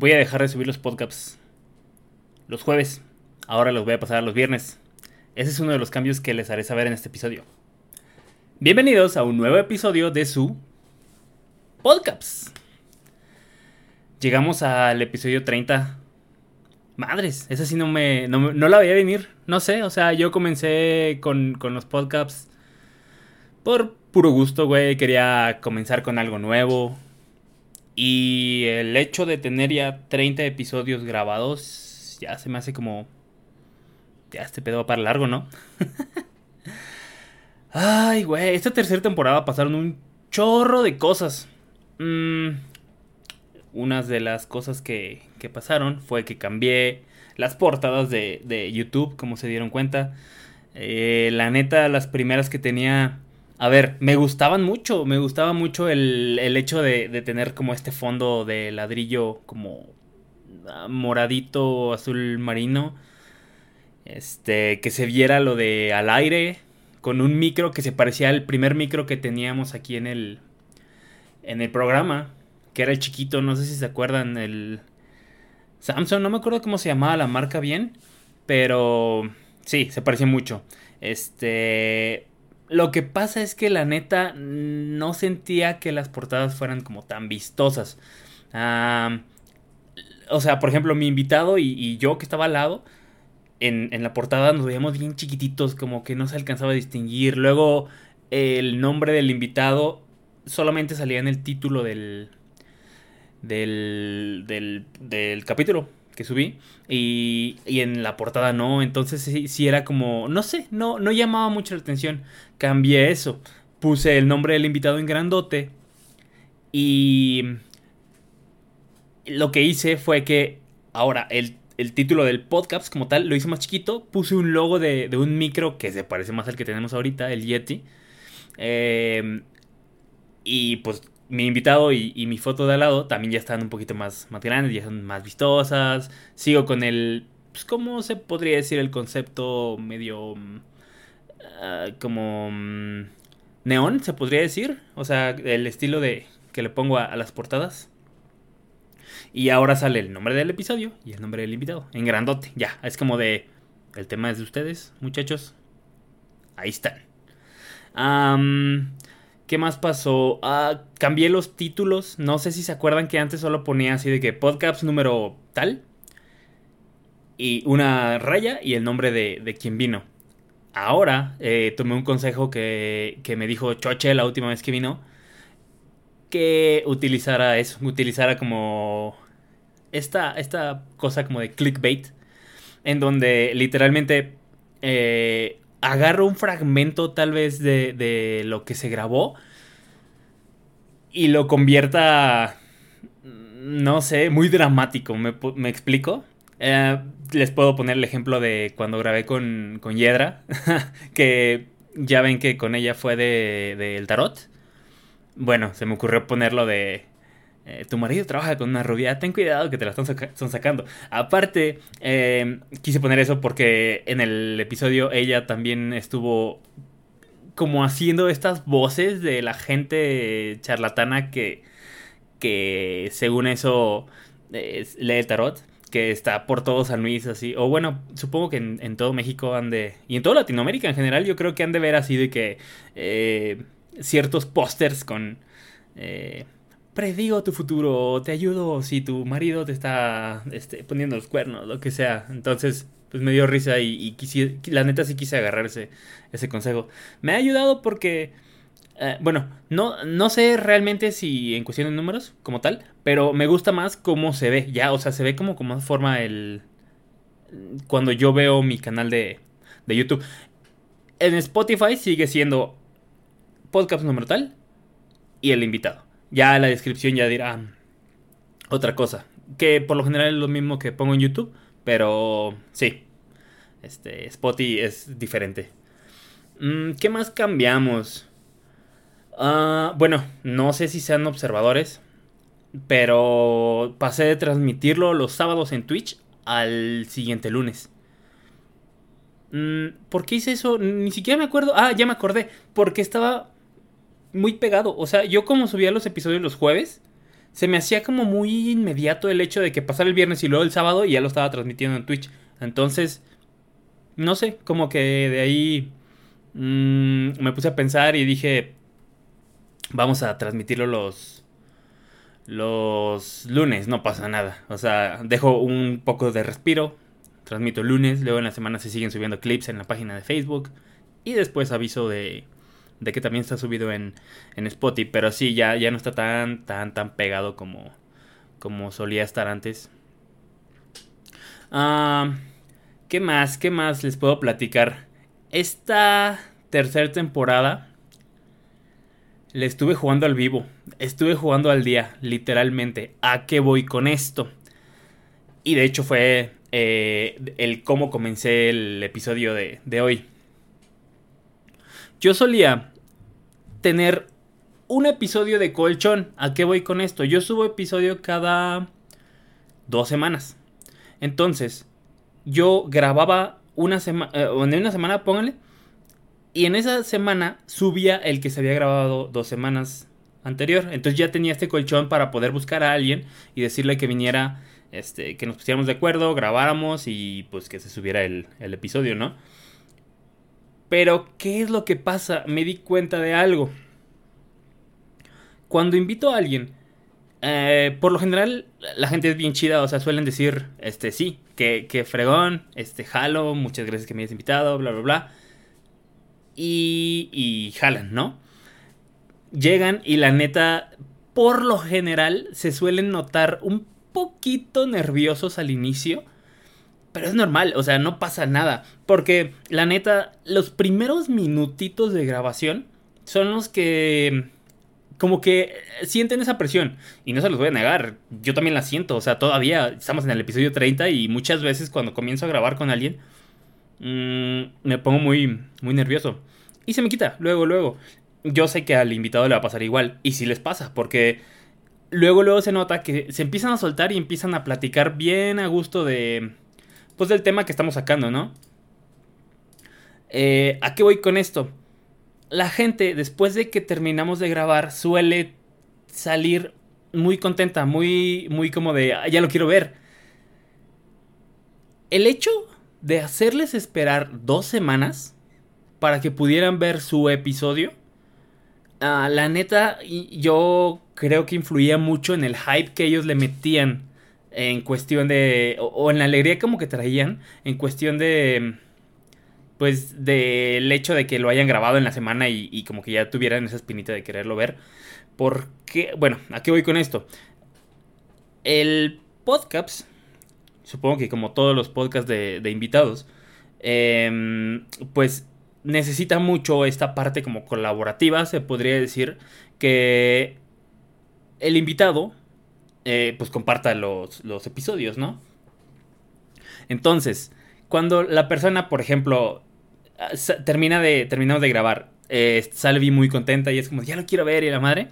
voy a dejar de subir los podcasts los jueves. Ahora los voy a pasar a los viernes. Ese es uno de los cambios que les haré saber en este episodio. Bienvenidos a un nuevo episodio de su podcast. Llegamos al episodio 30. Madres, esa sí no me. No, la veía venir. No sé, o sea, yo comencé con, con los podcasts por puro gusto, güey. Quería comenzar con algo nuevo. Y el hecho de tener ya 30 episodios grabados ya se me hace como... Ya este pedo va para largo, ¿no? Ay, güey, esta tercera temporada pasaron un chorro de cosas. Mm, unas de las cosas que, que, pasaron fue que cambié las portadas de, de YouTube, como se dieron cuenta. Eh, la neta, las primeras que tenía a ver, me gustaban mucho, me gustaba mucho el, hecho de, tener como este fondo de ladrillo como ah, moradito, azul marino. Este, que se viera lo de al aire, con un micro que se parecía al primer micro que teníamos aquí en el, en el programa, que era el chiquito, no sé si se acuerdan, el Samsung, no me acuerdo cómo se llamaba la marca bien, pero sí, se parecía mucho. Este, lo que pasa es que la neta no sentía que las portadas fueran como tan vistosas. o sea, por ejemplo, mi invitado y, yo que estaba al lado, en, la portada nos veíamos bien chiquititos, como que no se alcanzaba a distinguir. Luego, el nombre del invitado solamente salía en el título del, del, del capítulo que subí y, y, en la portada no, entonces sí, era como, no sé, no, no llamaba mucho la atención, cambié eso, puse el nombre del invitado en grandote y lo que hice fue que ahora el, título del podcast como tal lo hice más chiquito, puse un logo de, de, un micro que se parece más al que tenemos ahorita, el Yeti. Eh, y pues mi invitado y, mi foto de al lado también ya están un poquito más, más grandes, ya son más vistosas. Sigo con el, pues, ¿cómo se podría decir el concepto medio mm, ah, como mm, neón, se podría decir? O sea, el estilo de que le pongo a, las portadas. Y ahora sale el nombre del episodio y el nombre del invitado, en grandote, ya, es como de, el tema es de ustedes, muchachos. Ahí están. ¿Qué más pasó? Ah, cambié los títulos. No sé si se acuerdan que antes solo ponía así de que podcast número tal. Y una raya y el nombre de, de quien vino. Ahora eh, tomé un consejo que, que, me dijo Choche la última vez que vino. Que utilizara eso. Utilizara como esta, esta cosa como de clickbait. En donde literalmente eh, agarro un fragmento tal vez de, de lo que se grabó y lo convierta, no sé, muy dramático. ¿Me, explico? Eh, les puedo poner el ejemplo de cuando grabé con, con Yedra, que ya ven que con ella fue del de, el tarot. Bueno, se me ocurrió ponerlo de eh, tu marido trabaja con una rubia, ten cuidado que te la están, sacando. Aparte, eh, quise poner eso porque en el episodio ella también estuvo como haciendo estas voces de la gente charlatana que, que según eso lee el tarot, que está por todo San Luis así, o bueno, supongo que en, todo México han de, y en toda Latinoamérica en general, yo creo que han de ver así de que eh, ciertos pósters con predigo tu futuro, te ayudo si tu marido te está este, poniendo los cuernos, lo que sea. Entonces, pues me dio risa y, la neta sí quise agarrar ese, consejo. Me ha ayudado porque, eh, bueno, no, no sé realmente si en cuestión de números como tal, pero me gusta más cómo se ve, ya, o sea, se ve como como forma el... Cuando yo veo mi canal de, de YouTube. En Spotify sigue siendo podcast número tal y el invitado. Ya la descripción ya dirá otra cosa. Que por lo general es lo mismo que pongo en YouTube. Pero sí. Este, Spotify es diferente. Mm, ¿Qué más cambiamos? Ah, bueno, no sé si sean observadores. Pero pasé de transmitirlo los sábados en Twitch al siguiente lunes. Mm, ¿Por qué hice eso? Ni siquiera me acuerdo. Ah, ya me acordé. Porque estaba muy pegado. O sea, yo como subía los episodios los jueves, se me hacía como muy inmediato el hecho de que pasara el viernes y luego el sábado y ya lo estaba transmitiendo en Twitch. Entonces, no sé, como que de ahí mm, me puse a pensar y dije, vamos a transmitirlo los, los lunes, no pasa nada. O sea, dejo un poco de respiro, transmito lunes, luego en la semana se siguen subiendo clips en la página de Facebook y después aviso de, de que también está subido en, en Spotify, pero sí, ya, ya no está tan, tan, tan pegado como, como solía estar antes. Ah, ¿Qué más? ¿Qué más les puedo platicar? Esta tercera temporada le estuve jugando al vivo. Estuve jugando al día, literalmente. ¿A qué voy con esto? Y de hecho fue eh, el cómo comencé el episodio de, de hoy. Yo solía tener un episodio de colchón. ¿A qué voy con esto? Yo subo episodio cada dos semanas. Entonces, yo grababa una semana, eh, en una semana, pónganle, y en esa semana subía el que se había grabado dos semanas anterior. Entonces ya tenía este colchón para poder buscar a alguien y decirle que viniera, este, que nos pusiéramos de acuerdo, grabáramos y pues que se subiera el, el episodio, ¿no? Pero, ¿qué es lo que pasa? Me di cuenta de algo. Cuando invito a alguien, eh, por lo general la gente es bien chida, o sea, suelen decir, este, sí, que, que fregón, este, jalo, muchas gracias que me hayas invitado, bla, bla, bla y, jalan, ¿no? Llegan y la neta, por lo general, se suelen notar un poquito nerviosos al inicio. Pero es normal, o sea, no pasa nada. Porque la neta, los primeros minutitos de grabación son los que como que sienten esa presión. Y no se los voy a negar, yo también la siento. O sea, todavía estamos en el episodio 30 y muchas veces cuando comienzo a grabar con alguien, mmm, me pongo muy, muy nervioso. Y se me quita, luego, luego. Yo sé que al invitado le va a pasar igual. Y si les pasa, porque luego, luego se nota que se empiezan a soltar y empiezan a platicar bien a gusto de... Pues del tema que estamos sacando, ¿no? Eh, ¿A qué voy con esto? La gente, después de que terminamos de grabar, suele salir muy contenta, muy, muy como de, ah, ya lo quiero ver. El hecho de hacerles esperar dos semanas para que pudieran ver su episodio. Ah, la neta, yo creo que influía mucho en el hype que ellos le metían en cuestión de... o, en la alegría como que traían en cuestión de... pues del hecho de que lo hayan grabado en la semana y, como que ya tuvieran esa espinita de quererlo ver. Porque, bueno, ¿a qué voy con esto? El podcast, supongo que como todos los podcasts de, de invitados, eh, pues necesita mucho esta parte como colaborativa, se podría decir, que el invitado eh, pues comparta los, episodios, ¿no? Entonces, cuando la persona, por ejemplo, ah, termina de, terminamos de grabar, eh, sale muy contenta y es como, ya lo quiero ver y la madre.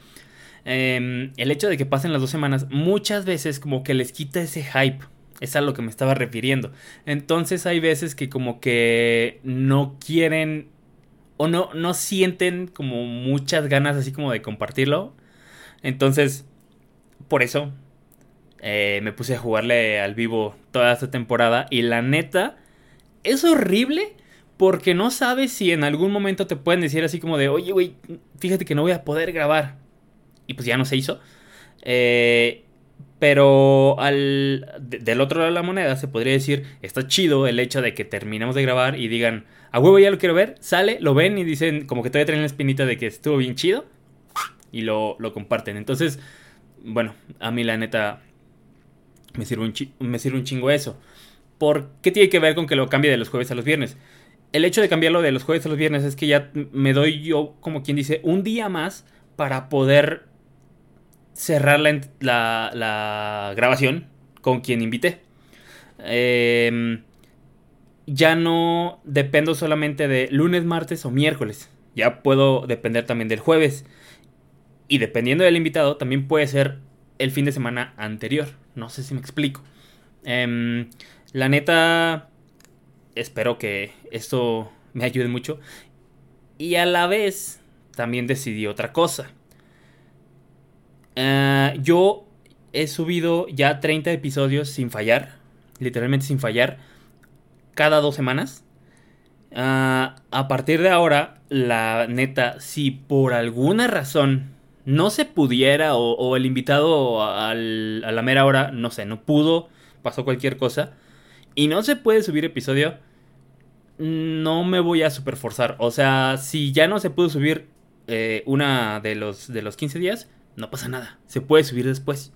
Em, el hecho de que pasen las dos semanas muchas veces como que les quita ese hype es a lo que me estaba refiriendo. Entonces hay veces que como que no quieren o no, no sienten como muchas ganas así como de compartirlo. Entonces, por eso eh, me puse a jugarle al vivo toda esta temporada. Y la neta, es horrible porque no sabes si en algún momento te pueden decir así como de, oye, güey, fíjate que no voy a poder grabar. Y pues ya no se hizo. Eh, pero al, del otro lado de la moneda se podría decir, está chido el hecho de que terminemos de grabar y digan, a huevo ya lo quiero ver, sale, lo ven y dicen, como que todavía traen la espinita de que estuvo bien chido y lo, comparten. Entonces, bueno, a mí la neta me sirve, un me sirve un chingo eso. ¿Por qué tiene que ver con que lo cambie de los jueves a los viernes? El hecho de cambiarlo de los jueves a los viernes es que ya me doy yo, como quien dice, un día más para poder cerrar la, la, grabación con quien invité. Em, ya no dependo solamente de lunes, martes o miércoles. Ya puedo depender también del jueves. Y dependiendo del invitado, también puede ser el fin de semana anterior. No sé si me explico. Em, la neta, espero que esto me ayude mucho. Y a la vez, también decidí otra cosa. Eh, yo he subido ya 30 episodios sin fallar, literalmente sin fallar, cada dos semanas. Ah, a partir de ahora, la neta, si por alguna razón no se pudiera o, el invitado a la mera hora, no sé, no pudo, pasó cualquier cosa, y no se puede subir episodio, no me voy a superforzar. O sea, si ya no se pudo subir eh, una de los, de los 15 días, no pasa nada. Se puede subir después.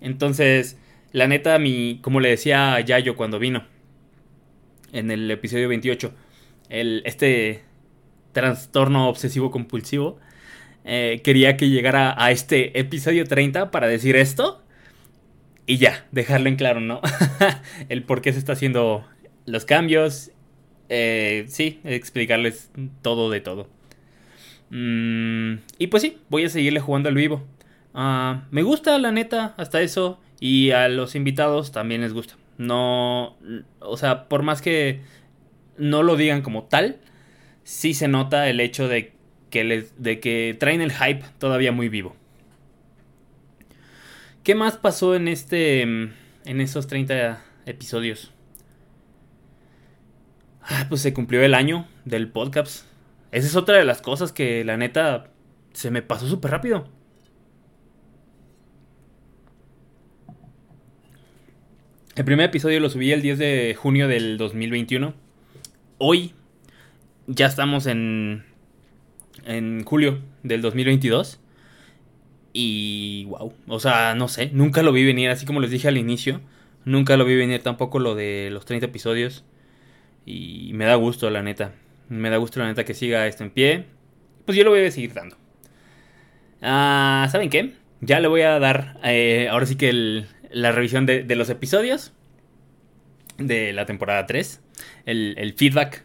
Entonces, la neta, mi, como le decía a Yayo cuando vino, en el episodio 28, el, este trastorno obsesivo compulsivo, eh, quería que llegara a este episodio 30 para decir esto. Y ya, dejarlo en claro, ¿no? el por qué se está haciendo los cambios. Eh, sí, explicarles todo de todo. Mm, y pues sí, voy a seguirle jugando al vivo. Ah, me gusta, la neta, hasta eso. Y a los invitados también les gusta. No, o sea, por más que no lo digan como tal, sí se nota el hecho de de que traen el hype todavía muy vivo. ¿Qué más pasó en este en esos 30 episodios? Ah, pues se cumplió el año del podcast. Esa es otra de las cosas que la neta se me pasó súper rápido. El primer episodio lo subí el 10 de junio del 2021. Hoy ya estamos en, en julio del 2022. Y wow, o sea, no sé, nunca lo vi venir, así como les dije al inicio. Nunca lo vi venir tampoco lo de los 30 episodios. Y me da gusto, la neta. Me da gusto, la neta, que siga esto en pie. Pues yo lo voy a seguir dando. Ah, ¿Saben qué? Ya le voy a dar, eh, ahora sí que el, la revisión de, los episodios de la temporada 3, el, feedback,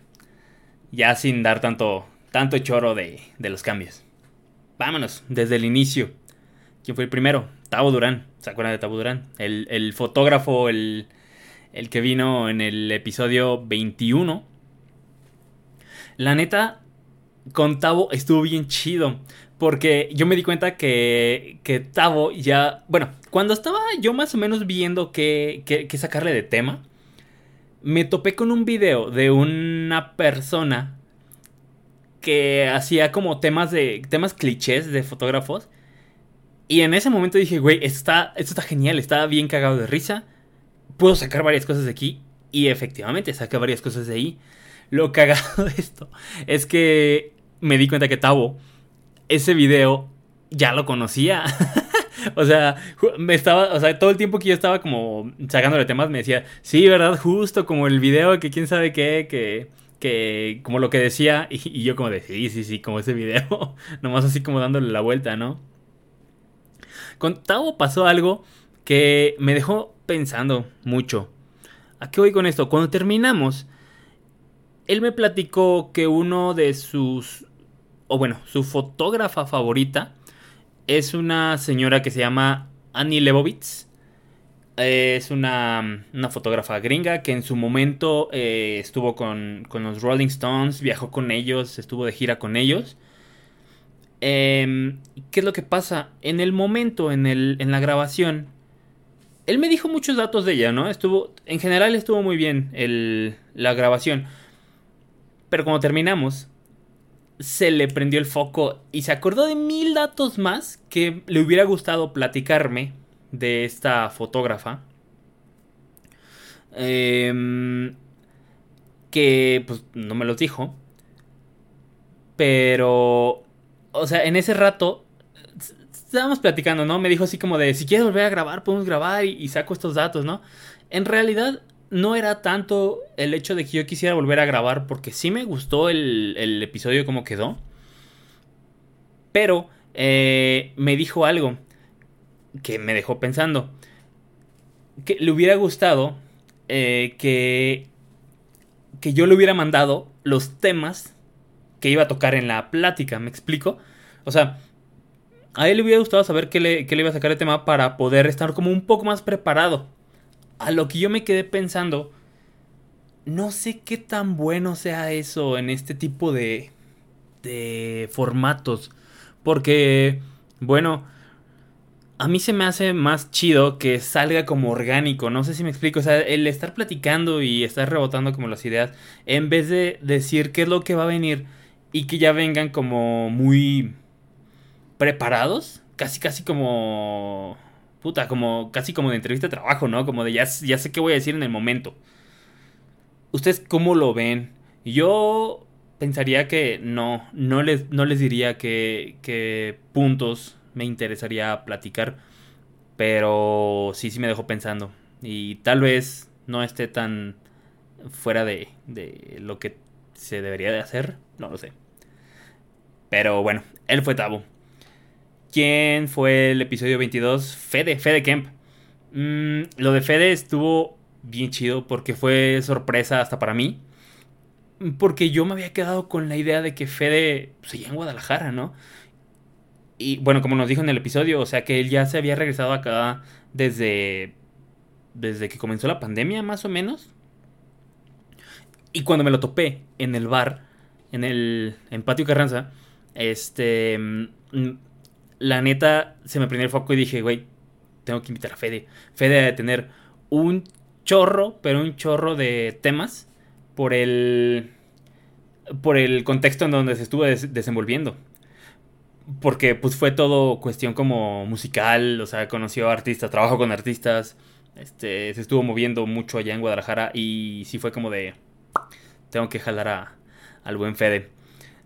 ya sin dar tanto, tanto choro de, los cambios. Vámonos, desde el inicio. ¿Quién fue el primero? Tavo Durán. ¿Se acuerdan de Tavo Durán? El, fotógrafo, el, el que vino en el episodio 21. La neta, con Tavo estuvo bien chido. Porque yo me di cuenta que, que Tavo ya. Bueno, cuando estaba yo más o menos viendo qué, sacarle de tema, me topé con un video de una persona que hacía como temas de. temas clichés de fotógrafos. Y en ese momento dije, güey, esto está, esto está genial, está bien cagado de risa. Puedo sacar varias cosas de aquí. Y efectivamente saqué varias cosas de ahí. Lo cagado de esto es que me di cuenta que Tavo ese video ya lo conocía. o sea, me estaba, o sea, todo el tiempo que yo estaba como sacándole temas me decía, sí, ¿verdad? Justo como el video que quién sabe qué, que, que como lo que decía, y, yo como de, sí, sí, sí, como ese video, nomás así como dándole la vuelta, ¿no? Con Tavo pasó algo que me dejó pensando mucho. ¿A qué voy con esto? Cuando terminamos, él me platicó que uno de sus o bueno, su fotógrafa favorita es una señora que se llama Annie Lebovitz. Es una, fotógrafa gringa que en su momento eh, estuvo con, los Rolling Stones, viajó con ellos, estuvo de gira con ellos. Em, ¿Qué es lo que pasa? En el momento, en, el, en la grabación, él me dijo muchos datos de ella, ¿no? Estuvo, en general estuvo muy bien la grabación. Pero cuando terminamos, se le prendió el foco y se acordó de mil datos más que le hubiera gustado platicarme de esta fotógrafa. Em, que pues no me los dijo. Pero, o sea, en ese rato estábamos platicando, ¿no? Me dijo así como de, si quieres volver a grabar, podemos grabar y, saco estos datos, ¿no? En realidad no era tanto el hecho de que yo quisiera volver a grabar, porque sí me gustó el, episodio como quedó. Pero eh, me dijo algo que me dejó pensando. Que le hubiera gustado eh, que, que yo le hubiera mandado los temas que iba a tocar en la plática, ¿me explico? O sea, a él le hubiera gustado saber qué le, qué le iba a sacar el tema para poder estar como un poco más preparado a lo que yo me quedé pensando, no sé qué tan bueno sea eso en este tipo de, de formatos. Porque, bueno, a mí se me hace más chido que salga como orgánico. No sé si me explico. O sea, el estar platicando y estar rebotando como las ideas, en vez de decir qué es lo que va a venir y que ya vengan como muy preparados, casi, casi como. Puta, como casi como de entrevista de trabajo, ¿no? Como de ya, ya sé qué voy a decir en el momento. ¿Ustedes cómo lo ven? Yo pensaría que no, no les, no les diría que, que puntos me interesaría platicar, pero sí, sí me dejó pensando. Y tal vez no esté tan fuera de, de lo que se debería de hacer, no lo sé. Pero bueno, él fue Tabo. ¿Quién fue el episodio 22? Fede, Fede Kemp. Mm, lo de Fede estuvo bien chido porque fue sorpresa hasta para mí. Porque yo me había quedado con la idea de que Fede seguía en Guadalajara, ¿no? Y bueno, como nos dijo en el episodio, o sea que él ya se había regresado acá desde. desde que comenzó la pandemia, más o menos. Y cuando me lo topé en el bar, en el. en Patio Carranza, este. Mm, la neta se me prendió el foco y dije, güey, tengo que invitar a Fede. Fede a tener un chorro, pero un chorro de temas por el. por el contexto en donde se estuvo desenvolviendo porque pues fue todo cuestión como musical, o sea, conoció artistas, trabajó con artistas, este, se estuvo moviendo mucho allá en Guadalajara y sí fue como de, tengo que jalar a, al buen Fede.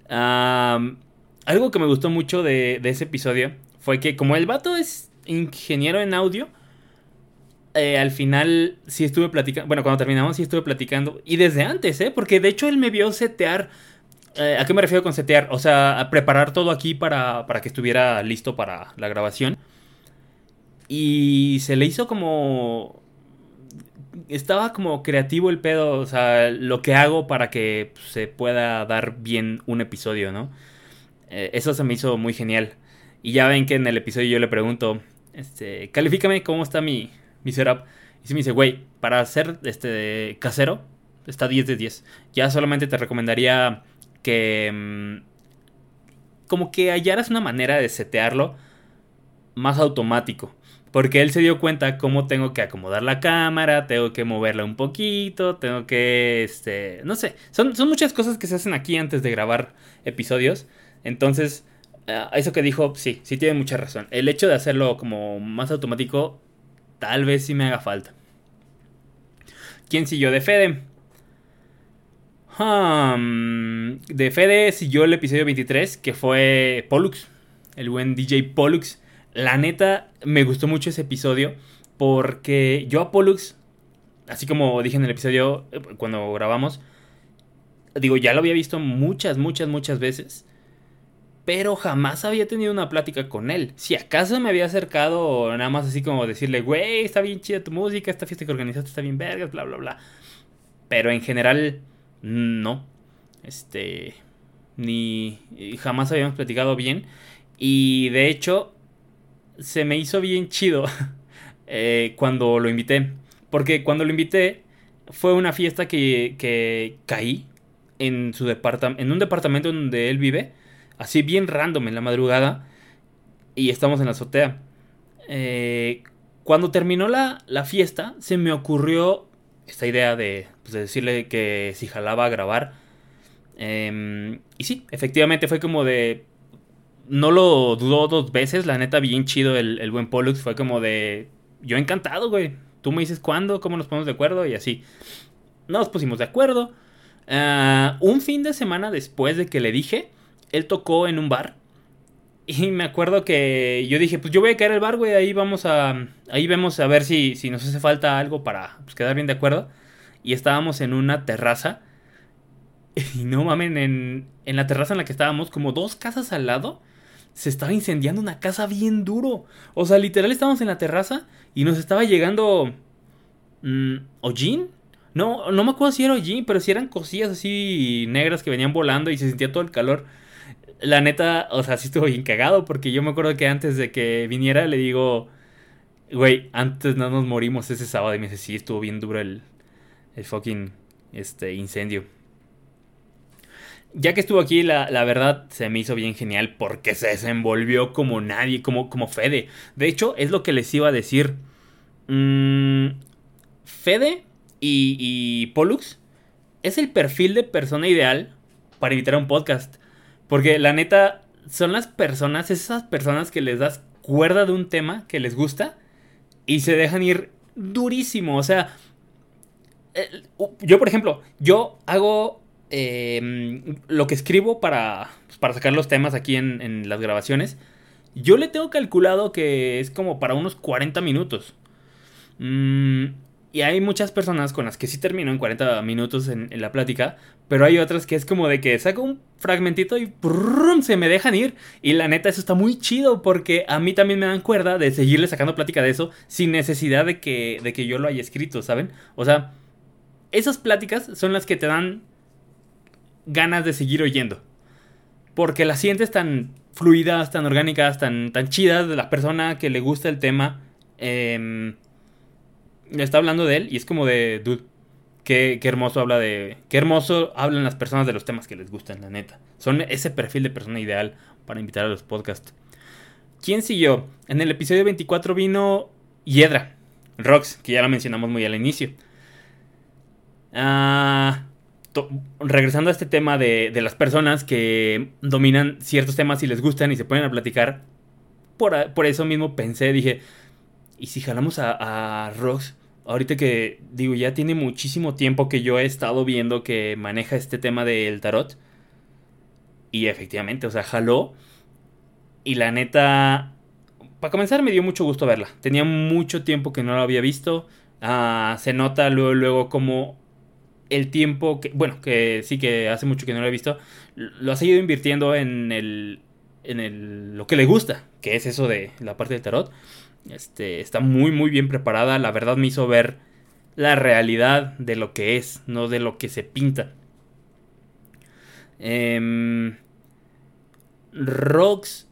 algo que me gustó mucho de, de, ese episodio fue que como el vato es ingeniero en audio, eh, al final sí estuve platicando, bueno, cuando terminamos sí estuve platicando, y desde antes, ¿eh? Porque de hecho él me vio setear eh, ¿A qué me refiero con setear? O sea, a preparar todo aquí para, para que estuviera listo para la grabación. Y se le hizo como... Estaba como creativo el pedo, o sea, lo que hago para que se pueda dar bien un episodio, ¿no? Eh, eso se me hizo muy genial. Y ya ven que en el episodio yo le pregunto, este, califícame cómo está mi, mi setup. Y se me dice, güey, para hacer este casero, está 10 de 10. Ya solamente te recomendaría que mm, como que hallaras una manera de setearlo más automático. Porque él se dio cuenta cómo tengo que acomodar la cámara, tengo que moverla un poquito, tengo que, este, no sé, son, son muchas cosas que se hacen aquí antes de grabar episodios. Entonces, eso que dijo, sí, sí tiene mucha razón. El hecho de hacerlo como más automático, tal vez sí me haga falta. ¿Quién siguió de Fede? De Fede siguió el episodio 23, que fue Pollux, el buen DJ Pollux. La neta, me gustó mucho ese episodio, porque yo a Pollux, así como dije en el episodio eh, cuando grabamos, digo, ya lo había visto muchas, muchas, muchas veces. Pero jamás había tenido una plática con él. Si acaso me había acercado, nada más así como decirle, güey, está bien chida tu música, esta fiesta que organizaste está bien vergas, bla, bla, bla. Pero en general, no. Este. Ni. Jamás habíamos platicado bien. Y de hecho. Se me hizo bien chido. Eh, cuando lo invité. Porque cuando lo invité. Fue una fiesta que, que caí. En su. En un departamento donde él vive. Así bien random en la madrugada. Y estamos en la azotea. Eh, cuando terminó la, la fiesta. Se me ocurrió esta idea de, pues, decirle que si jalaba a grabar. Em, y sí, efectivamente fue como de... No lo dudó dos veces, la neta, bien chido el, buen Pollux. Fue como de... Yo encantado, güey. Tú me dices cuándo, cómo nos ponemos de acuerdo y así. Nos pusimos de acuerdo. Ah, un fin de semana después de que le dije, él tocó en un bar. Y me acuerdo que yo dije, pues yo voy a caer al bar, güey, ahí vamos a... Ahí vemos a ver si, si nos hace falta algo para pues, quedar bien de acuerdo. Y estábamos en una terraza. Y no mamen, en, en la terraza en la que estábamos, como dos casas al lado, se estaba incendiando una casa bien duro. O sea, literal estábamos en la terraza y nos estaba llegando... Mmm, ¿Ojin? No, no me acuerdo si era Ojin, pero si eran cosillas así negras que venían volando y se sentía todo el calor la neta, o sea, sí estuvo bien cagado porque yo me acuerdo que antes de que viniera le digo, güey, antes no nos morimos ese sábado y me dice, sí, estuvo bien duro el, el fucking este, incendio. ya que estuvo aquí, la, verdad se me hizo bien genial porque se desenvolvió como nadie, como, como Fede. De hecho, es lo que les iba a decir. Mm, Fede y, y Pollux es el perfil de persona ideal para invitar a un podcast. Porque la neta, son las personas, esas personas que les das cuerda de un tema que les gusta y se dejan ir durísimo. O sea, yo por ejemplo, yo hago em, lo que escribo para, pues, para sacar los temas aquí en, las grabaciones. Yo le tengo calculado que es como para unos 40 minutos. Mm, y hay muchas personas con las que sí termino en 40 minutos en, la plática, pero hay otras que es como de que saco un fragmentito y se me dejan ir. Y la neta, eso está muy chido porque a mí también me dan cuerda de seguirle sacando plática de eso sin necesidad de que, de que yo lo haya escrito, ¿saben? O sea, esas pláticas son las que te dan ganas de seguir oyendo. Porque las sientes tan fluidas, tan orgánicas, tan, tan chidas de la persona que le gusta el tema. Eh, está hablando de él y es como de, dude, qué, hermoso habla de, qué hermoso hablan las personas de los temas que les gustan, la neta. Son ese perfil de persona ideal para invitar a los podcasts. ¿Quién siguió? En el episodio 24 vino Hiedra, Rox, que ya la mencionamos muy al inicio. Ah, regresando a este tema de, de, las personas que dominan ciertos temas y les gustan y se ponen a platicar, por, por eso mismo pensé, dije, ¿y si jalamos a, Rox? ahorita que digo, ya tiene muchísimo tiempo que yo he estado viendo que maneja este tema del tarot. Y efectivamente, o sea, jaló. Y la neta, para comenzar me dio mucho gusto verla. Tenía mucho tiempo que no la había visto. Ah, se nota luego, luego como el tiempo que, bueno, que sí que hace mucho que no lo he visto, lo ha seguido invirtiendo en el, en el, lo que le gusta, que es eso de la parte del tarot. Este, está muy, muy bien preparada. La verdad me hizo ver la realidad de lo que es, no de lo que se pinta. Eh, Rox,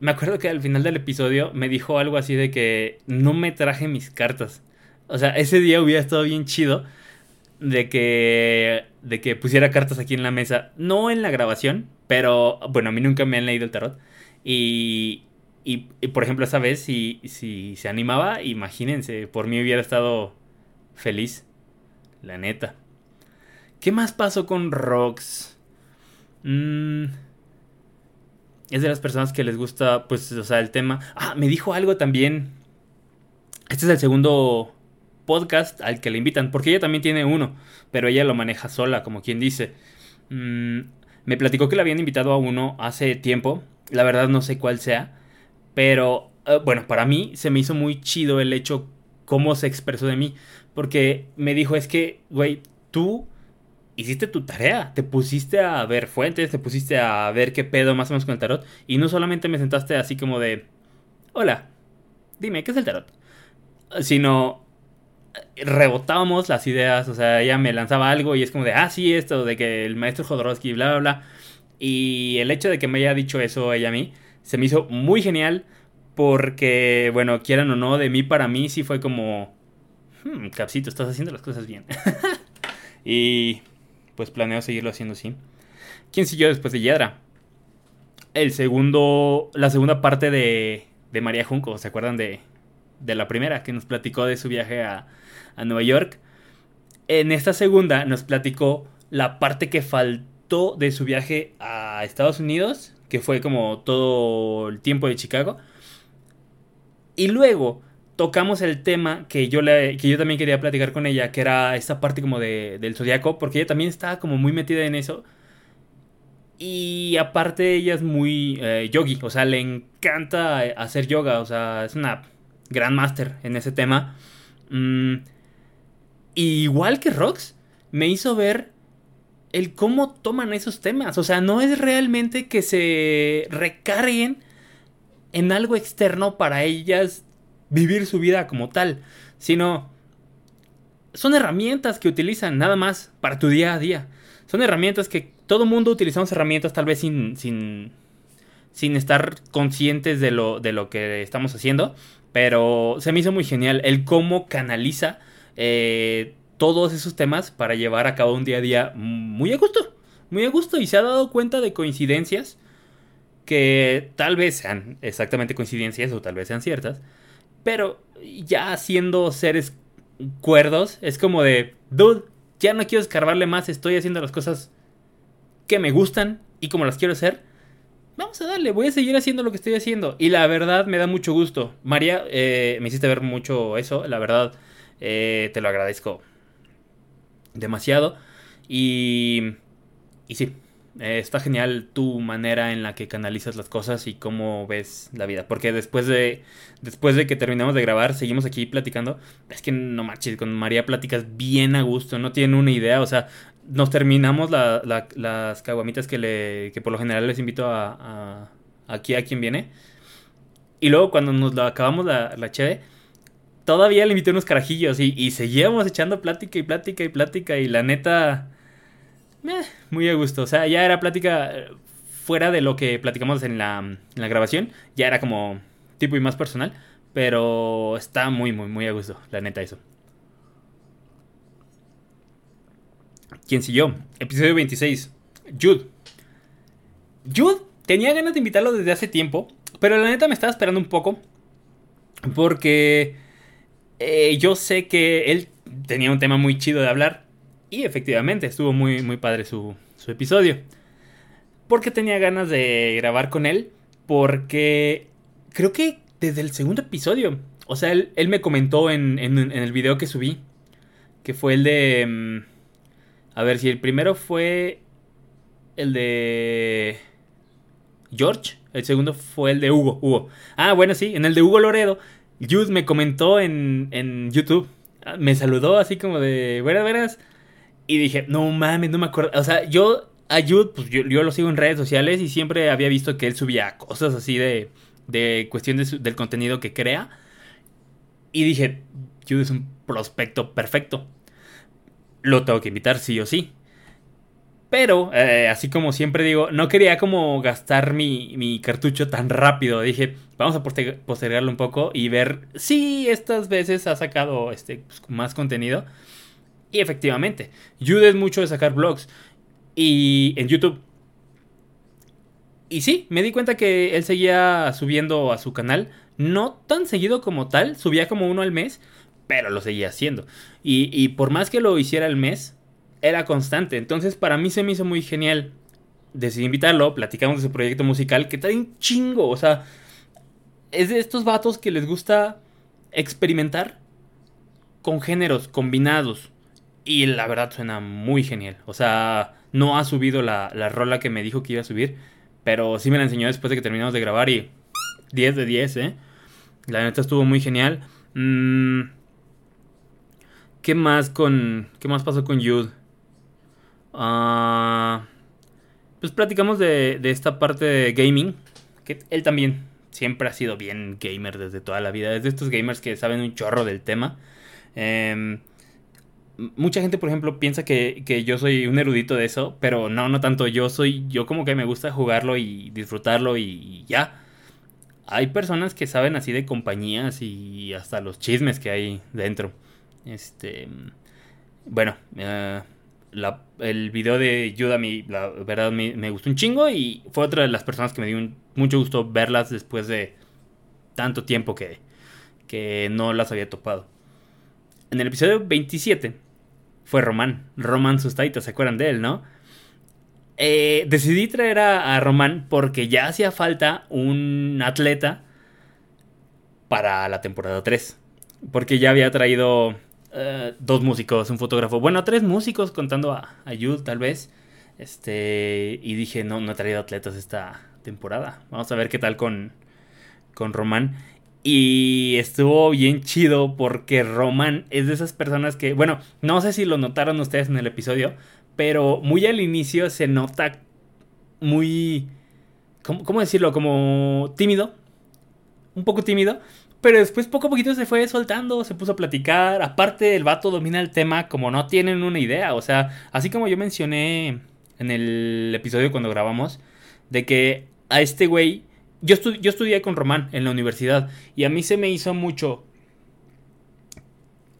me acuerdo que al final del episodio me dijo algo así de que no me traje mis cartas. O sea, ese día hubiera estado bien chido de que de que pusiera cartas aquí en la mesa, no en la grabación, pero bueno, a mí nunca me han leído el tarot y y, por ejemplo, esa vez, si, si se animaba, imagínense, por mí hubiera estado feliz. La neta. ¿Qué más pasó con Rox? Mm, es de las personas que les gusta, pues, o sea, el tema. Ah, me dijo algo también. Este es el segundo podcast al que le invitan, porque ella también tiene uno, pero ella lo maneja sola, como quien dice. Mm, me platicó que le habían invitado a uno hace tiempo. La verdad no sé cuál sea pero eh, bueno, para mí se me hizo muy chido el hecho cómo se expresó de mí. Porque me dijo, es que, güey, tú hiciste tu tarea, te pusiste a ver fuentes, te pusiste a ver qué pedo más o menos con el tarot. Y no solamente me sentaste así como de, hola, dime, ¿qué es el tarot? Sino rebotábamos las ideas, o sea, ella me lanzaba algo y es como de, ah, sí, esto, de que el maestro Jodorowsky, bla, bla, bla. Y el hecho de que me haya dicho eso ella a mí, se me hizo muy genial porque, bueno, quieran o no, de mí para mí sí fue como, hmm, Capsito, estás haciendo las cosas bien. y pues planeo seguirlo haciendo así. ¿Quién siguió después de Yadra? El segundo, la segunda parte de, de María Junco, ¿se acuerdan de, de la primera que nos platicó de su viaje a, a Nueva York? En esta segunda nos platicó la parte que faltó de su viaje a Estados Unidos que fue como todo el tiempo de Chicago. Y luego tocamos el tema que yo, le, que yo también quería platicar con ella, que era esta parte como de, del zodiaco, porque ella también estaba como muy metida en eso. Y aparte ella es muy eh, yogi, o sea, le encanta hacer yoga, o sea, es una gran máster en ese tema. Mm, igual que Rox, me hizo ver el cómo toman esos temas. O sea, no es realmente que se recarguen en algo externo para ellas vivir su vida como tal, sino son herramientas que utilizan nada más para tu día a día. Son herramientas que todo mundo utilizamos herramientas tal vez sin, sin, sin estar conscientes de lo, de lo que estamos haciendo, pero se me hizo muy genial el cómo canaliza eh, todos esos temas para llevar a cabo un día a día muy a gusto. muy a gusto y se ha dado cuenta de coincidencias que tal vez sean exactamente coincidencias o tal vez sean ciertas, pero ya siendo seres cuerdos, es como de, dude, ya no quiero escarbarle más, estoy haciendo las cosas que me gustan y como las quiero hacer. Vamos a darle, voy a seguir haciendo lo que estoy haciendo. Y la verdad me da mucho gusto. María, eh, me hiciste ver mucho eso, la verdad eh, te lo agradezco demasiado. Y, y sí, eh, está genial tu manera en la que canalizas las cosas y cómo ves la vida. Porque después de, después de que terminamos de grabar, seguimos aquí platicando. Es que no manches, con María platicas bien a gusto, no tienen una idea. O sea, nos terminamos las caguamitas que, le, que por lo general les invito a, aquí a quien viene. Y luego cuando nos lo acabamos la, la todavía le invité unos carajillos y, seguíamos echando plática y plática y plática. Y la neta muy a gusto. O sea, ya era plática eh, fuera de lo que platicamos en la, grabación. Ya era como tipo y más personal. Pero está muy, muy, muy a gusto. La neta, eso. ¿Quién siguió? Episodio 26. Jude. Jude tenía ganas de invitarlo desde hace tiempo. Pero la neta me estaba esperando un poco. Porque eh, yo sé que él tenía un tema muy chido de hablar. Y efectivamente, estuvo muy, muy padre su, episodio. Porque tenía ganas de grabar con él. Porque creo que desde el segundo episodio. O sea, él, me comentó en, el video que subí. Que fue el de... Mm, a ver si el primero fue el de... George. El segundo fue el de Hugo. Hugo. Ah, bueno, sí. En el de Hugo Loredo. Jude me comentó en, en YouTube. Me saludó así como de... Buenas, buenas. Y dije, no mames, no me acuerdo. O sea, yo a pues yo, lo sigo en redes sociales y siempre había visto que él subía cosas así de, de cuestión del contenido que crea. Y dije, Jude es un prospecto perfecto. Lo tengo que invitar sí o sí. Pero, eh, así como siempre digo, no quería como gastar mi, mi cartucho tan rápido. Dije, vamos a postergarlo un poco y ver si estas veces ha sacado este, pues, más contenido. Y efectivamente, Jude es mucho de sacar vlogs. Y en YouTube. Y sí, me di cuenta que él seguía subiendo a su canal. No tan seguido como tal, subía como uno al mes, pero lo seguía haciendo. Y, por más que lo hiciera al mes, era constante. Entonces para mí se me hizo muy genial. Decidí invitarlo, platicamos de su proyecto musical, que trae un chingo. O sea, es de estos vatos que les gusta experimentar con géneros combinados. Y la verdad suena muy genial. O sea, no ha subido la, rola que me dijo que iba a subir. Pero sí me la enseñó después de que terminamos de grabar y 10 de 10, ¿eh? La neta estuvo muy genial. Mm, ¿Qué más con... ¿Qué más pasó con Jude? Ah, pues platicamos de, de esta parte de gaming. Que él también siempre ha sido bien gamer desde toda la vida. Es de estos gamers que saben un chorro del tema. Eh, mucha gente, por ejemplo, piensa que, yo soy un erudito de eso, pero no, no tanto. Yo soy, yo como que me gusta jugarlo y disfrutarlo y ya. Hay personas que saben así de compañías y hasta los chismes que hay dentro. Este, bueno, eh, el video de Yuda, mi, la verdad, me, gustó un chingo y fue otra de las personas que me dio mucho gusto verlas después de tanto tiempo que, que no las había topado. En el episodio 27 fue Román. Román Sustaita, ¿se acuerdan de él, no? Eh, decidí traer a, Román porque ya hacía falta un atleta para la temporada 3. Porque ya había traído eh, dos músicos, un fotógrafo. Bueno, tres músicos contando a, a tal vez. Este. Y dije, no, no he traído atletas esta temporada. Vamos a ver qué tal con, con Román. Y estuvo bien chido porque Roman es de esas personas que, bueno, no sé si lo notaron ustedes en el episodio, pero muy al inicio se nota muy... ¿Cómo, decirlo? Como tímido. Un poco tímido. Pero después poco a poquito se fue soltando, se puso a platicar. Aparte, el vato domina el tema como no tienen una idea. O sea, así como yo mencioné en el episodio cuando grabamos, de que a este güey yo, yo estudié con Román en la universidad y a mí se me hizo mucho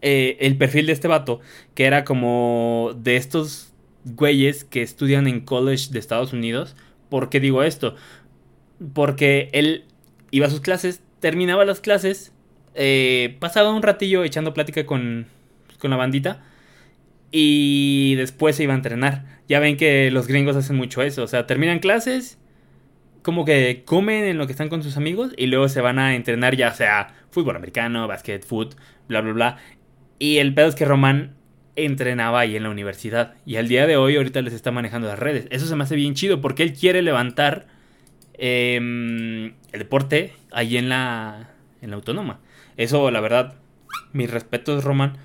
eh, el perfil de este vato, que era como de estos güeyes que estudian en college de Estados Unidos. ¿Por qué digo esto? Porque él iba a sus clases, terminaba las clases, eh, pasaba un ratillo echando plática con, con la bandita y después se iba a entrenar. Ya ven que los gringos hacen mucho eso, o sea, terminan clases, como que comen en lo que están con sus amigos y luego se van a entrenar ya sea fútbol americano, básquet, foot, bla, bla, bla. Y el pedo es que Román entrenaba ahí en la universidad y al día de hoy ahorita les está manejando las redes. Eso se me hace bien chido porque él quiere levantar em, el deporte ahí en la, en la autónoma. Eso, la verdad, mis respetos, Román.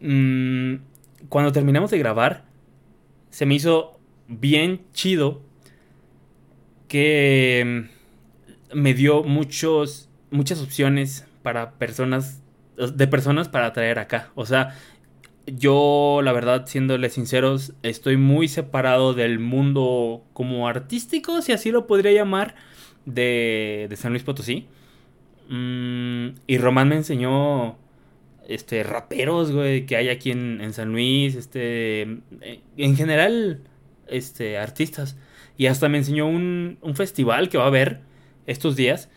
Mm, cuando terminamos de grabar, se me hizo bien chido que mm, me dio muchos, muchas opciones para personas, de personas para traer acá. O sea, yo, la verdad, siéndole sinceros, estoy muy separado del mundo como artístico, si así lo podría llamar, de, de San Luis Potosí. Mm, y Román me enseñó este raperos, güey, que hay aquí en, San Luis, este en general este artistas y hasta me enseñó un, un festival que va a haber estos días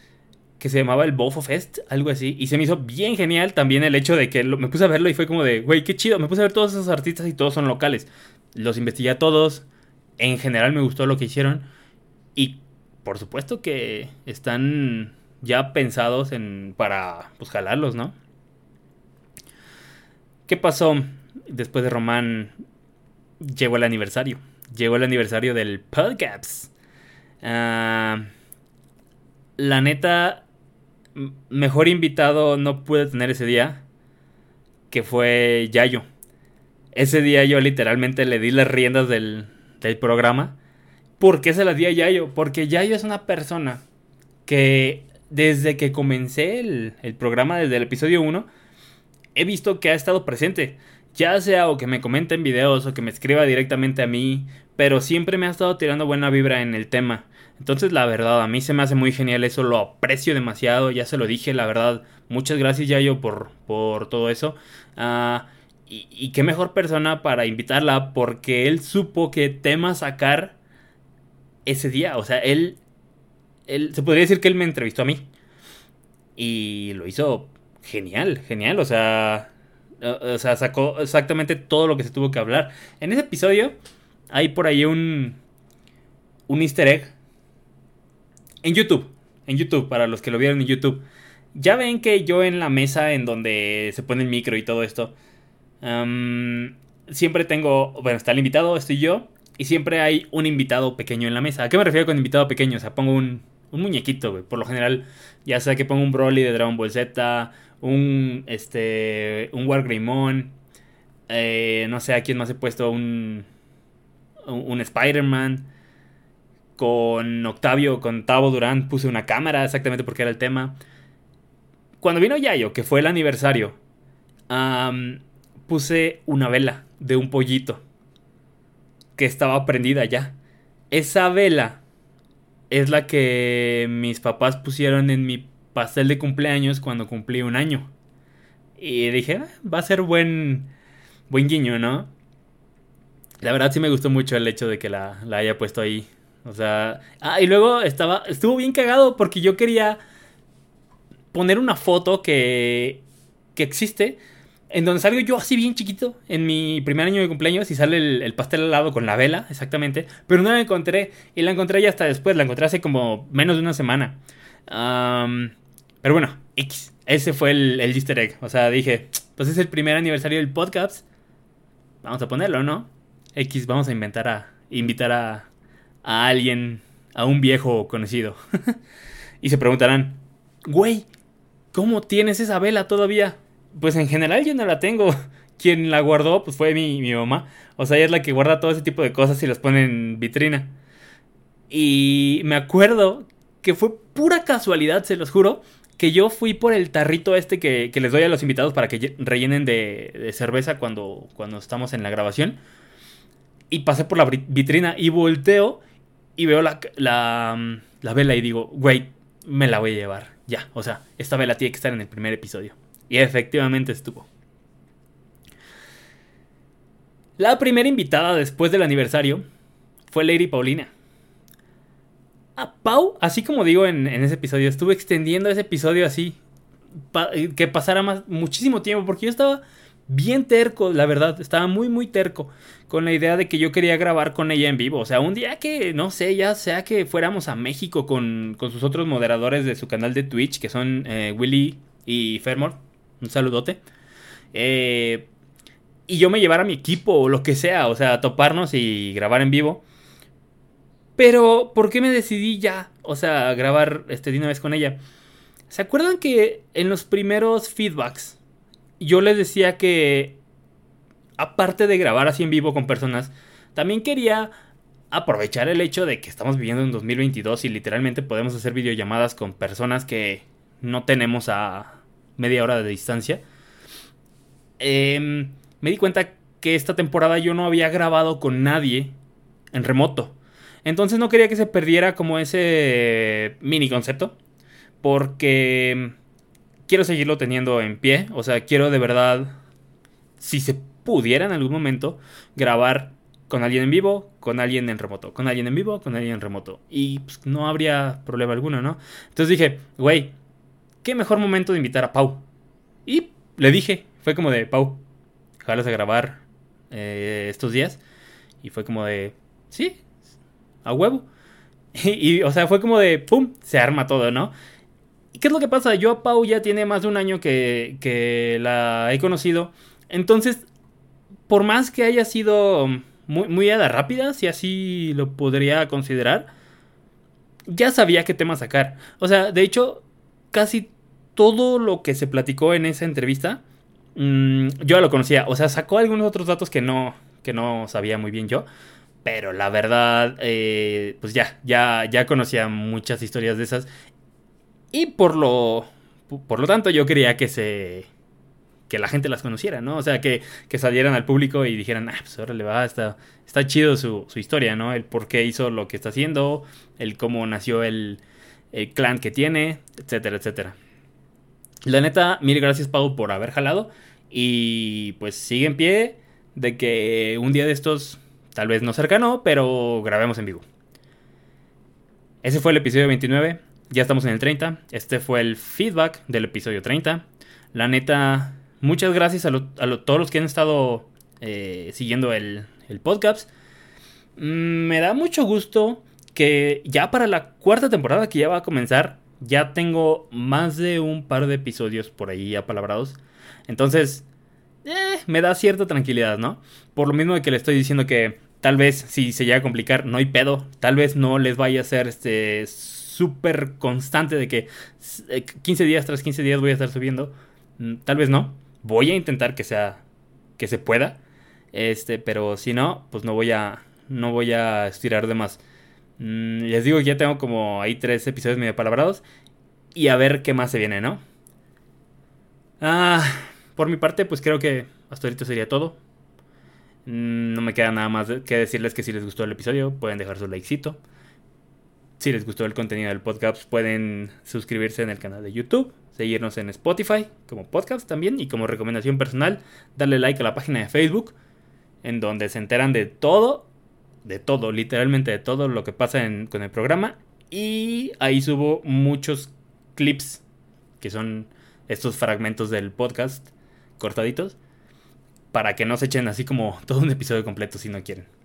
que se llamaba el Bofo Fest, algo así, y se me hizo bien genial también el hecho de que me puse a verlo y fue como de, güey, qué chido, me puse a ver todos esos artistas y todos son locales. Los investigué a todos, en general me gustó lo que hicieron y por supuesto que están ya pensados en para pues jalarlos, ¿no? ¿Qué pasó después de Román? Llegó el aniversario. Llegó el aniversario del Podcaps. Ah, la neta, mejor invitado no pude tener ese día. Que fue Yayo. Ese día yo literalmente le di las riendas del, del programa. ¿Por qué se las di a Yayo? Porque Yayo es una persona que desde que comencé el, programa, desde el episodio 1, he visto que ha estado presente. Ya sea o que me comente en videos o que me escriba directamente a mí, pero siempre me ha estado tirando buena vibra en el tema. Entonces, la verdad, a mí se me hace muy genial eso, lo aprecio demasiado, ya se lo dije, la verdad, muchas gracias Yayo por, por todo eso. Ah, y, qué mejor persona para invitarla porque él supo qué tema sacar ese día. O sea, él se podría decir que él me entrevistó a mí. Y lo hizo genial, genial. O sea, o sea, sacó exactamente todo lo que se tuvo que hablar. En ese episodio hay por ahí un, un easter egg. En YouTube. En YouTube, para los que lo vieron en YouTube. Ya ven que yo en la mesa en donde se pone el micro y todo esto. siempre tengo. Bueno, está el invitado, estoy yo. Y siempre hay un invitado pequeño en la mesa. ¿A qué me refiero con invitado pequeño? O sea, pongo un, un muñequito, güey. Por lo general, ya sea que ponga un Broly de Dragon Ball Z, un, este, un Wargreymon, eh, no sé a quién más he puesto, un, un, Spider-Man. Con Octavio, con Tavo Durán, puse una cámara exactamente porque era el tema. Cuando vino Yayo, que fue el aniversario, puse una vela de un pollito que estaba prendida ya. Esa vela es la que mis papás pusieron en mi pastel de cumpleaños cuando cumplí un año. Y dije, ah, va a ser buen, buen guiño, ¿no? La verdad sí me gustó mucho el hecho de que la, la haya puesto ahí. O sea, ah, y luego estaba, estuvo bien cagado porque yo quería poner una foto que, que existe en donde salgo yo así bien chiquito en mi primer año de cumpleaños y sale el, pastel al lado con la vela, exactamente. Pero no la encontré y la encontré ya hasta después, la encontré hace como menos de una semana. pero bueno, X. Ese fue el, el easter egg. O sea, dije, pues es el primer aniversario del podcast. Vamos a ponerlo, ¿no? X, vamos a inventar a invitar a, a alguien, a un viejo conocido. y se preguntarán, güey, ¿cómo tienes esa vela todavía? pues en general yo no la tengo. Quien la guardó, pues fue mi, mi mamá. O sea, ella es la que guarda todo ese tipo de cosas y las pone en vitrina. Y me acuerdo que fue pura casualidad, se los juro, que yo fui por el tarrito este que, les doy a los invitados para que rellenen de, cerveza cuando, cuando estamos en la grabación. Y pasé por la vitrina y volteo y veo la, la, la vela y digo, güey, me la voy a llevar. Ya, o sea, esta vela tiene que estar en el primer episodio. Y efectivamente estuvo. La primera invitada después del aniversario fue Lady Paulina. A Pau, así como digo en, ese episodio, estuve extendiendo ese episodio así, que pasara más, muchísimo tiempo, porque yo estaba bien terco, la verdad, estaba muy, muy terco con la idea de que yo quería grabar con ella en vivo. O sea, un día que, no sé, ya sea que fuéramos a México con, con sus otros moderadores de su canal de Twitch, que son eh, Willy y Fermor, un saludote. Eh, y yo me llevara mi equipo o lo que sea, o sea, toparnos y grabar en vivo. Pero, ¿por qué me decidí ya? O sea, grabar este, de una vez con ella. ¿Se acuerdan que en los primeros feedbacks yo les decía que, aparte de grabar así en vivo con personas, también quería aprovechar el hecho de que estamos viviendo en 2022 y literalmente podemos hacer videollamadas con personas que no tenemos a media hora de distancia. Em, me di cuenta que esta temporada yo no había grabado con nadie en remoto. Entonces no quería que se perdiera como ese mini concepto. Porque quiero seguirlo teniendo en pie. O sea, quiero de verdad, si se pudiera en algún momento, grabar con alguien en vivo, con alguien en remoto, con alguien en vivo, con alguien en remoto. Y pues, no habría problema alguno, ¿no? Entonces dije, güey, qué mejor momento de invitar a Pau. Y le dije, fue como de, Pau, jalas a grabar eh, estos días. Y fue como de, sí, a huevo. Y, y, o sea, fue como de, ¡pum! Se arma todo, ¿no? ¿Qué es lo que pasa? Yo a Pau ya tiene más de un año que, que la he conocido. Entonces, por más que haya sido muy, muy a rápida, si así lo podría considerar, ya sabía qué tema sacar. O sea, de hecho, casi todo lo que se platicó en esa entrevista, mmm, yo lo conocía. O sea, sacó algunos otros datos que no, que no sabía muy bien yo. Pero la verdad, eh, pues ya, ya, ya conocía muchas historias de esas. Y por lo, por lo tanto yo quería que se... Que la gente las conociera, ¿no? O sea, que, que salieran al público y dijeran, ah, pues ahora le va, está, está chido su, su historia, ¿no? El por qué hizo lo que está haciendo, el cómo nació el, el clan que tiene, etcétera, etcétera. La neta, mil gracias Pau por haber jalado. Y pues sigue en pie de que un día de estos, tal vez no cercano, pero grabemos en vivo. Ese fue el episodio 29. Ya estamos en el 30. Este fue el feedback del episodio 30. La neta, muchas gracias a, todos los que han estado eh, siguiendo el, podcast. Mm, me da mucho gusto que ya para la cuarta temporada que ya va a comenzar, ya tengo más de un par de episodios por ahí apalabrados. Entonces, eh, me da cierta tranquilidad, ¿no? Por lo mismo que le estoy diciendo que tal vez si se llega a complicar, no hay pedo. Tal vez no les vaya a hacer este súper constante de que 15 eh, días tras 15 días voy a estar subiendo. Mm, tal vez no. Voy a intentar que sea que se pueda. Este, pero si no, pues no voy a no voy a estirar de más. Mm, les digo que ya tengo como ahí tres episodios medio palabrados y a ver qué más se viene, ¿no? Ah, por mi parte, pues creo que hasta ahorita sería todo. Mm, no me queda nada más que decirles que si les gustó el episodio, pueden dejar su likecito. Si les gustó el contenido del podcast, pueden suscribirse en el canal de YouTube, seguirnos en Spotify como podcast también y como recomendación personal, darle like a la página de Facebook, en donde se enteran de todo, de todo, literalmente de todo lo que pasa con el programa. Y ahí subo muchos clips, que son estos fragmentos del podcast cortaditos, para que no se echen así como todo un episodio completo si no quieren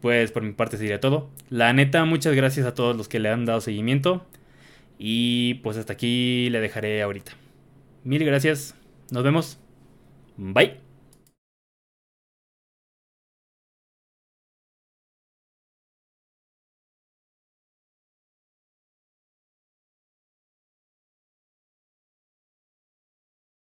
pues por mi parte sería todo. La neta, muchas gracias a todos los que le han dado seguimiento. Y pues hasta aquí le dejaré ahorita. Mil gracias. Nos vemos. Bye.